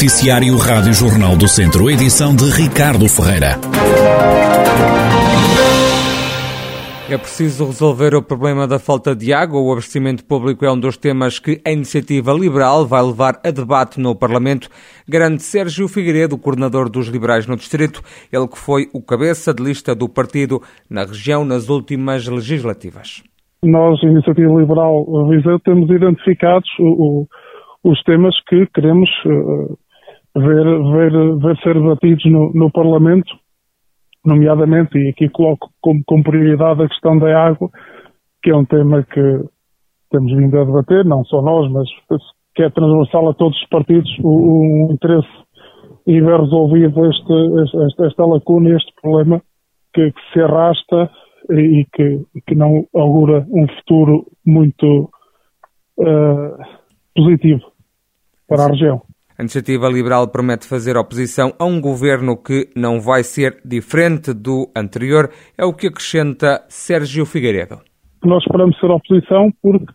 Noticiário Rádio Jornal do Centro, edição de Ricardo Ferreira. É preciso resolver o problema da falta de água. O abastecimento público é um dos temas que a iniciativa liberal vai levar a debate no Parlamento. Garante Sérgio Figueiredo, coordenador dos liberais no Distrito, ele que foi o cabeça de lista do partido na região nas últimas legislativas. Nós, Iniciativa Liberal Viseu, temos identificados o, o, os temas que queremos uh, ver, ver, ver ser debatidos no, no Parlamento nomeadamente, e aqui coloco como, como prioridade a questão da água, que é um tema que temos vindo a debater, não só nós, mas que é transversal a todos os partidos, o, o interesse em ver resolvido este, este, esta lacuna, este problema que, que se arrasta e que, que, não augura um futuro muito uh, positivo para a região. A iniciativa liberal promete fazer oposição a um governo que não vai ser diferente do anterior, é o que acrescenta Sérgio Figueiredo. Nós esperamos ser oposição porque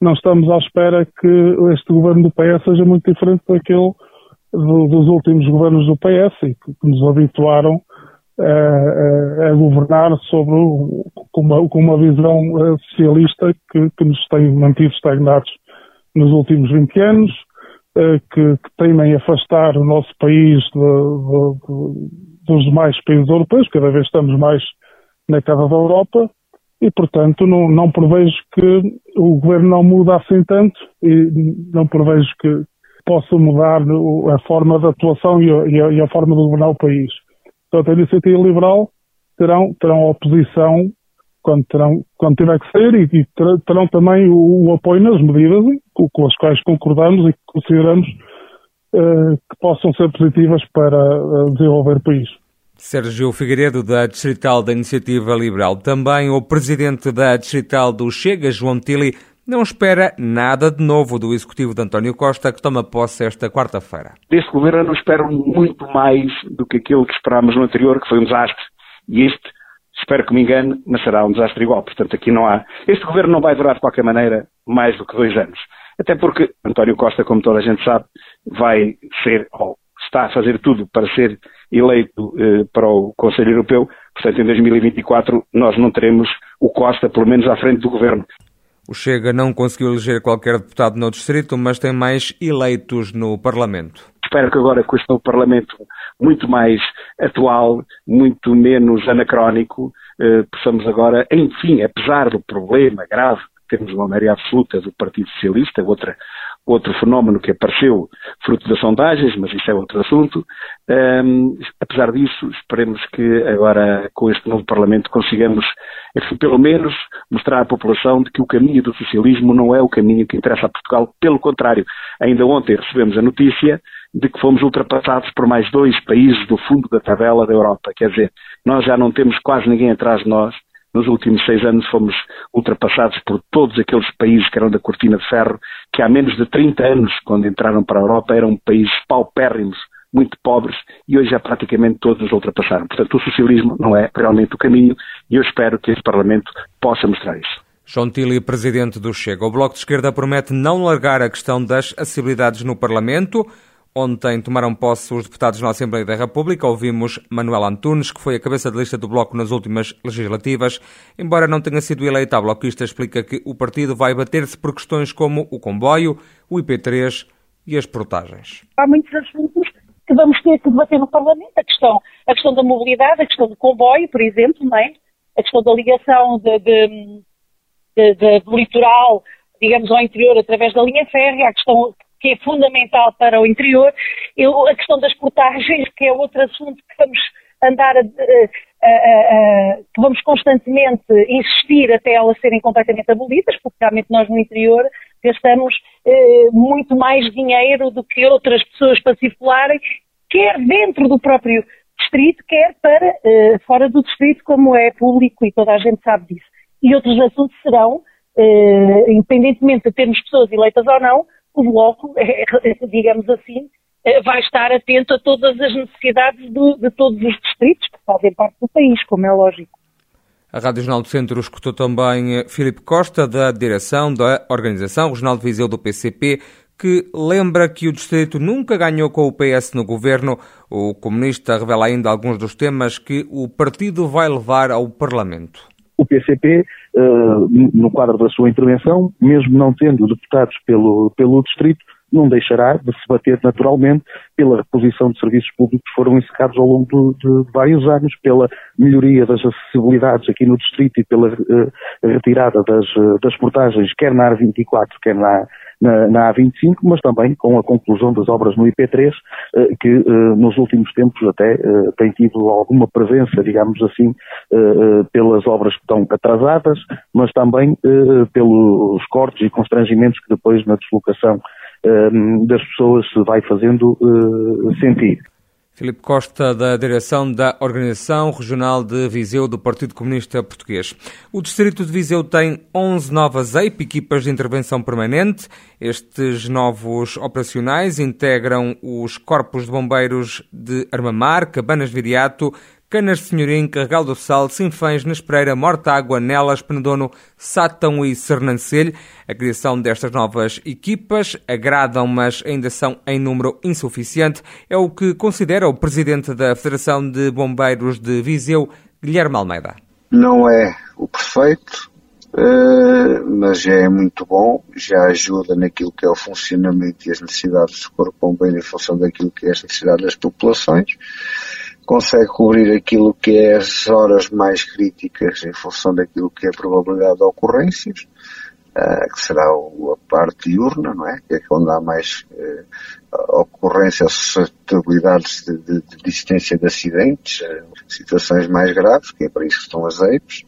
não estamos à espera que este governo do PS seja muito diferente daquele dos últimos governos do PS e que nos habituaram a, a, a governar sobre com uma, com uma visão eh, socialista que, que nos tem mantido estagnados nos últimos 20 anos eh, que, que temem afastar o nosso país de, de, dos demais países europeus, cada vez estamos mais na casa da Europa, e portanto não, não prevejo que o governo não muda assim tanto e não prevejo que possa mudar a forma de atuação e a, e a forma de governar o país. Portanto, a iniciativa liberal terão, terão oposição quando, terão, quando tiver que ser e, e terão também o, o, apoio nas medidas com, com, as quais concordamos e que consideramos uh, que possam ser positivas para uh, desenvolver o país. Sérgio Figueiredo, da Distrital da Iniciativa Liberal. Também o presidente da Distrital do Chega, João Tili, não espera nada de novo do executivo de António Costa, que toma posse esta quarta-feira. Deste governo não espero muito mais do que aquilo que esperámos no anterior, que foi um desastre. E este Espero que me engane, mas será um desastre igual. Portanto, aqui não há. Este governo não vai durar de qualquer maneira mais do que dois anos. Até porque António Costa, como toda a gente sabe, vai ser, ou está a fazer tudo para ser eleito eh, para o Conselho Europeu. Portanto, em 2024 nós não teremos o Costa, pelo menos à frente do governo. O Chega não conseguiu eleger qualquer deputado no distrito, mas tem mais eleitos no Parlamento. Espero que agora, com este novo Parlamento muito mais atual, muito menos anacrónico, eh, possamos agora, enfim, apesar do problema grave temos uma maioria absoluta do Partido Socialista, outra, outro fenómeno que apareceu fruto das sondagens, mas isso é outro assunto. Um, apesar disso, esperemos que agora, com este novo Parlamento, consigamos, enfim, pelo menos, mostrar à população de que o caminho do socialismo não é o caminho que interessa a Portugal. Pelo contrário, ainda ontem recebemos a notícia de que fomos ultrapassados por mais dois países do fundo da tabela da Europa. Quer dizer, nós já não temos quase ninguém atrás de nós. Nos últimos seis anos fomos ultrapassados por todos aqueles países que eram da cortina de ferro, que há menos de 30 anos, quando entraram para a Europa, eram países paupérrimos, muito pobres, e hoje já praticamente todos nos ultrapassaram. Portanto, o socialismo não é realmente o caminho, e eu espero que este Parlamento possa mostrar isso. João Tili, presidente do Chega. O Bloco de Esquerda promete não largar a questão das acessibilidades no Parlamento. Ontem tomaram posse os deputados na Assembleia da República. Ouvimos Manuel Antunes, que foi a cabeça de lista do Bloco nas últimas legislativas. Embora não tenha sido eleita, a bloquista explica que o partido vai bater-se por questões como o comboio, o IP3 e as portagens. Há muitos assuntos que vamos ter que debater no Parlamento. A questão, a questão da mobilidade, a questão do comboio, por exemplo, não é? a questão da ligação de, de, de, do litoral, digamos, ao interior através da linha férrea, a questão que é fundamental para o interior, Eu, a questão das portagens, que é outro assunto que vamos andar a, a, a, que vamos constantemente insistir até elas serem completamente abolidas, porque realmente nós no interior gastamos eh, muito mais dinheiro do que outras pessoas para circularem, quer dentro do próprio distrito, quer para eh, fora do distrito, como é público e toda a gente sabe disso. E outros assuntos serão, eh, independentemente de termos pessoas eleitas ou não, o Bloco, é, digamos assim, é, vai estar atento a todas as necessidades do, de todos os distritos que fazem parte do país, como é lógico. A Rádio Jornal do Centro escutou também Filipe Costa, da direção da organização Regional de Viseu do PCP, que lembra que o Distrito nunca ganhou com o PS no governo. O comunista revela ainda alguns dos temas que o partido vai levar ao Parlamento. O PCP, eh, no quadro da sua intervenção, mesmo não tendo deputados pelo, pelo Distrito, não deixará de se bater naturalmente pela reposição de serviços públicos que foram encerrados ao longo de, de, vários anos, pela melhoria das acessibilidades aqui no Distrito e pela uh, retirada das, uh, das portagens, quer na A24, quer na, na, na, A25, mas também com a conclusão das obras no IP3, uh, que nos últimos tempos até tem tido alguma presença, digamos assim, pelas obras que estão atrasadas, mas também pelos cortes e constrangimentos que depois na deslocação das pessoas se vai fazendo eh, sentir. Filipe Costa, da direção da Organização Regional de Viseu do Partido Comunista Português. O Distrito de Viseu tem 11 novas EIP, equipas de intervenção permanente. Estes novos operacionais integram os corpos de bombeiros de Armamar, Cabanas Viriato, Canas de Senhorim, Carregal do Sal, Sinfães, Nespreira, Mortágua, Nelas, Penedono, Sátão e Sernancelho. A criação destas novas equipas agradam, mas ainda são em número insuficiente. É o que considera o presidente da Federação de Bombeiros de Viseu, Guilherme Almeida. Não é o perfeito, eh, mas é muito bom, já ajuda naquilo que é o funcionamento e as necessidades do corpo bombeiro em função daquilo que é as necessidades das populações consegue cobrir aquilo que é as horas mais críticas em função daquilo que é a probabilidade de ocorrências, uh, que será o, a parte diurna, não é? Que é onde há mais uh, ocorrências, suscetibilidades de, de, de, existência de acidentes, uh, situações mais graves, que é para isso que estão as EIPs.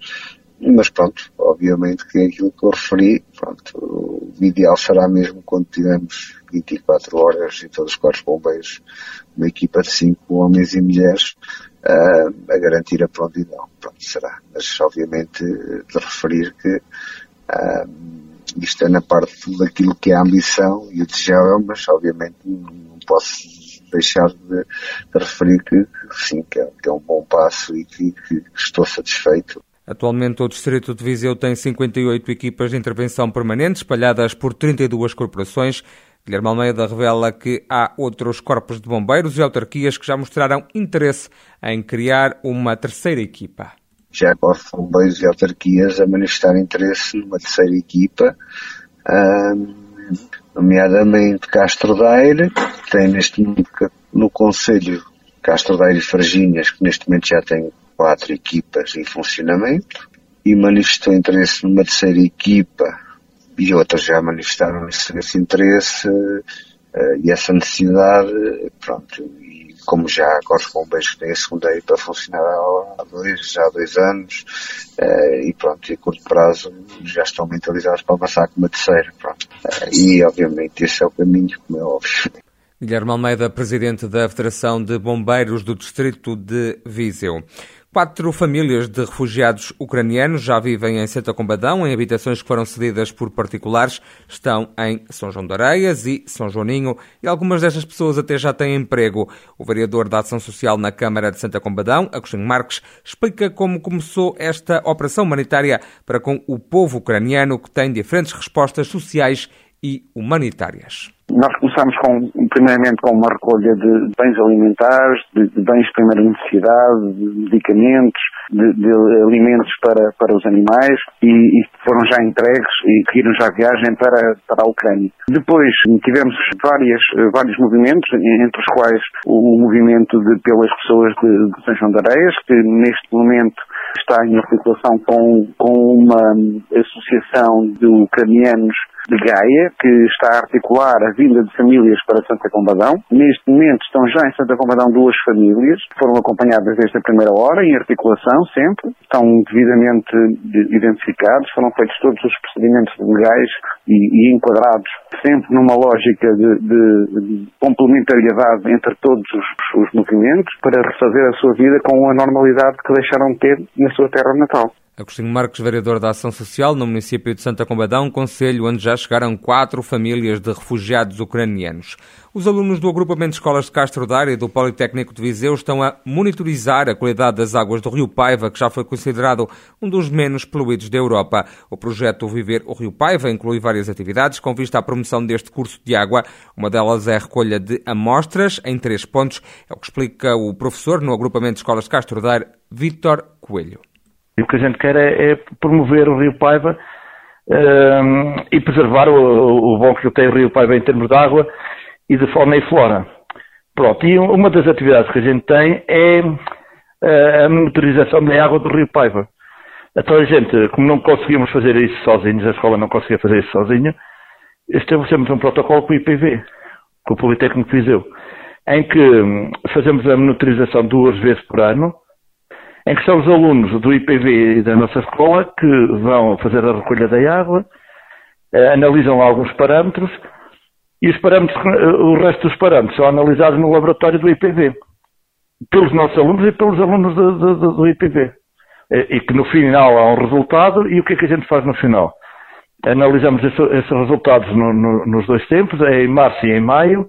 Mas pronto, obviamente que é aquilo que eu referi, pronto, o ideal será mesmo quando tivermos 24 horas e todos os corpos bombeiros, uma equipa de 5 homens e mulheres, uh, a garantir a prontidão. Pronto, será. Mas obviamente de referir que uh, isto é na parte daquilo que é a ambição e o desejável, mas obviamente não posso deixar de, de referir que, sim, que é, que é, um bom passo e que, que estou satisfeito Atualmente, o Distrito de Viseu tem 58 equipas de intervenção permanente, espalhadas por 32 corporações. Guilherme Almeida revela que há outros corpos de bombeiros e autarquias que já mostraram interesse em criar uma terceira equipa. Já há bombeiros e autarquias a manifestar interesse numa terceira equipa, nomeadamente Castro Daire, que tem neste momento no Conselho Castro Daire e Farginhas, que neste momento já tem quatro equipas em funcionamento e manifestou interesse numa terceira equipa e outras já manifestaram esse, esse interesse uh, e essa necessidade, pronto, e como já agora os bombeiros que têm a segunda equipa a funcionar há dois, há dois anos, uh, e pronto, e a curto prazo já estão mentalizados para avançar com uma terceira, pronto. Uh, e obviamente esse é o caminho, como é óbvio. Guilherme Almeida, presidente da Federação de Bombeiros do Distrito de Viseu. Quatro famílias de refugiados ucranianos já vivem em Santa Combadão, em habitações que foram cedidas por particulares. Estão em São João de Areias e São Joaninho e algumas destas pessoas até já têm emprego. O vereador da Ação Social na Câmara de Santa Combadão, Agostinho Marques, explica como começou esta operação humanitária para com o povo ucraniano que tem diferentes respostas sociais e humanitárias. Nós começamos com, primeiramente com uma recolha de bens alimentares, de, de bens de primeira necessidade, de medicamentos, de, de, alimentos para, para os animais e, e, foram já entregues e seguiram já a viagem para, para a Ucrânia. Depois tivemos várias, vários movimentos, entre os quais o movimento de, pelas pessoas de, de São João de Areias, que neste momento está em articulação com, com uma associação de ucranianos de Gaia, que está a articular a vinda de famílias para Santa Combadão. Neste momento estão já em Santa Combadão duas famílias, foram acompanhadas desde a primeira hora, em articulação sempre, estão devidamente identificados, foram feitos todos os procedimentos legais e, e enquadrados sempre numa lógica de, de, de complementariedade entre todos os, os movimentos para refazer a sua vida com a normalidade que deixaram de ter na sua terra natal. Agostinho Marques, vereador da Ação Social no município de Santa Combadão, conselho onde já chegaram quatro famílias de refugiados ucranianos. Os alunos do agrupamento de escolas de Castro Daire e do Politécnico de Viseu estão a monitorizar a qualidade das águas do Rio Paiva, que já foi considerado um dos menos poluídos da Europa. O projeto Viver o Rio Paiva inclui várias atividades com vista à promoção deste curso de água. Uma delas é a recolha de amostras em três pontos, é o que explica o professor no agrupamento de escolas de Castro Daire, Vítor Coelho. E o que a gente quer é, é promover o Rio Paiva um, e preservar o, o, bom que tem o Rio Paiva em termos de água e de fauna e flora. Pronto, e uma das atividades que a gente tem é uh, a monitorização da água do Rio Paiva. Então a gente, como não conseguimos fazer isso sozinhos, a escola não conseguia fazer isso sozinha, estabelecemos um protocolo com o IPV, com o Politécnico de Viseu, em que hum, fazemos a monitorização duas vezes por ano, em que são os alunos do IPV e da nossa escola que vão fazer a recolha da água, eh, analisam alguns parâmetros e os parâmetros, eh, o resto dos parâmetros são analisados no laboratório do IPV, pelos nossos alunos e pelos alunos do, do, do IPV. E que no final há um resultado e o que é que a gente faz no final? Analisamos esse, esses resultados no, no, nos dois tempos, é em março e em maio,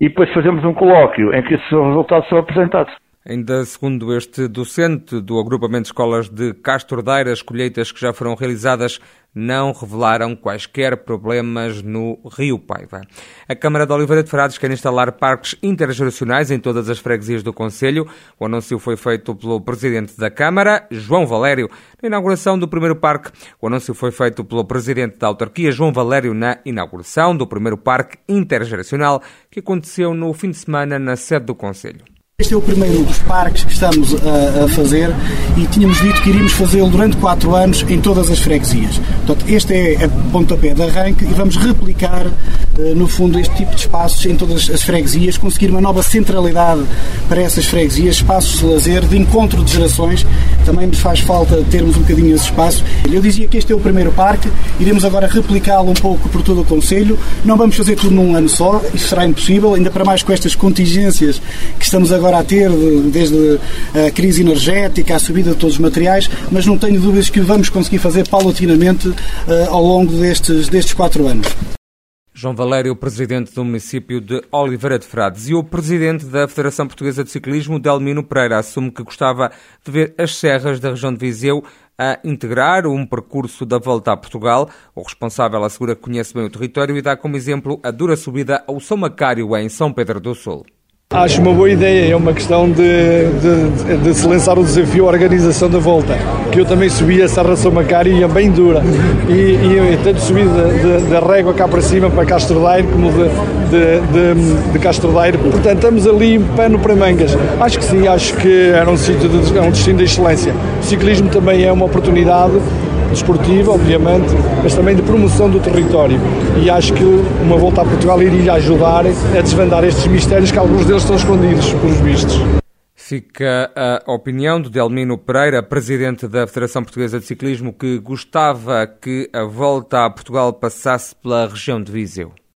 e depois fazemos um colóquio em que esses resultados são apresentados. Ainda segundo este docente do agrupamento de escolas de Castro Daire, as colheitas que já foram realizadas não revelaram quaisquer problemas no Rio Paiva. A Câmara de Oliveira de Frades quer instalar parques intergeracionais em todas as freguesias do Conselho. O anúncio foi feito pelo Presidente da Câmara, João Valério, na inauguração do primeiro parque. O anúncio foi feito pelo Presidente da Autarquia, João Valério, na inauguração do primeiro parque intergeracional que aconteceu no fim de semana na sede do Conselho. Este é o primeiro dos parques que estamos a, a fazer e tínhamos dito que iríamos fazê-lo durante quatro anos em todas as freguesias. Portanto, este é a pontapé de arranque e vamos replicar, eh, no fundo, este tipo de espaços em todas as freguesias, conseguir uma nova centralidade para essas freguesias, espaços de lazer, de encontro de gerações. Também nos faz falta termos um bocadinho esse espaço. Eu dizia que este é o primeiro parque, iremos agora replicá-lo um pouco por todo o Conselho. Não vamos fazer tudo num ano só, isso será impossível, ainda para mais com estas contingências que estamos agora a ter, desde a crise energética, a subida de todos os materiais, mas não tenho dúvidas que vamos conseguir fazer paulatinamente eh, ao longo destes, destes quatro anos. João Valério, presidente do município de Oliveira de Frades, e o presidente da Federação Portuguesa de Ciclismo, Delmino Pereira, assume que gostava de ver as serras da região de Viseu a integrar um percurso da volta a Portugal. O responsável assegura que conhece bem o território e dá como exemplo a dura subida ao São Macário, em São Pedro do Sul. Acho uma boa ideia, é uma questão de, de, de, se lançar o desafio à organização da volta. Que eu também subi a Serra e é bem dura. E, e tanto subi da régua cá para cima, para Castro Daire, como de, de, de, Castro Daire. Portanto, estamos ali pano para mangas. Acho que sim, acho que era um sítio, de, é um destino de excelência. O ciclismo também é uma oportunidade desportiva, obviamente, mas também de promoção do território. E acho que uma volta a Portugal iria ajudar a desvendar estes mistérios que alguns deles estão escondidos, pelos vistos. Fica a opinião do Delmino Pereira, presidente da Federação Portuguesa de Ciclismo, que gostava que a volta a Portugal passasse pela região de Viseu.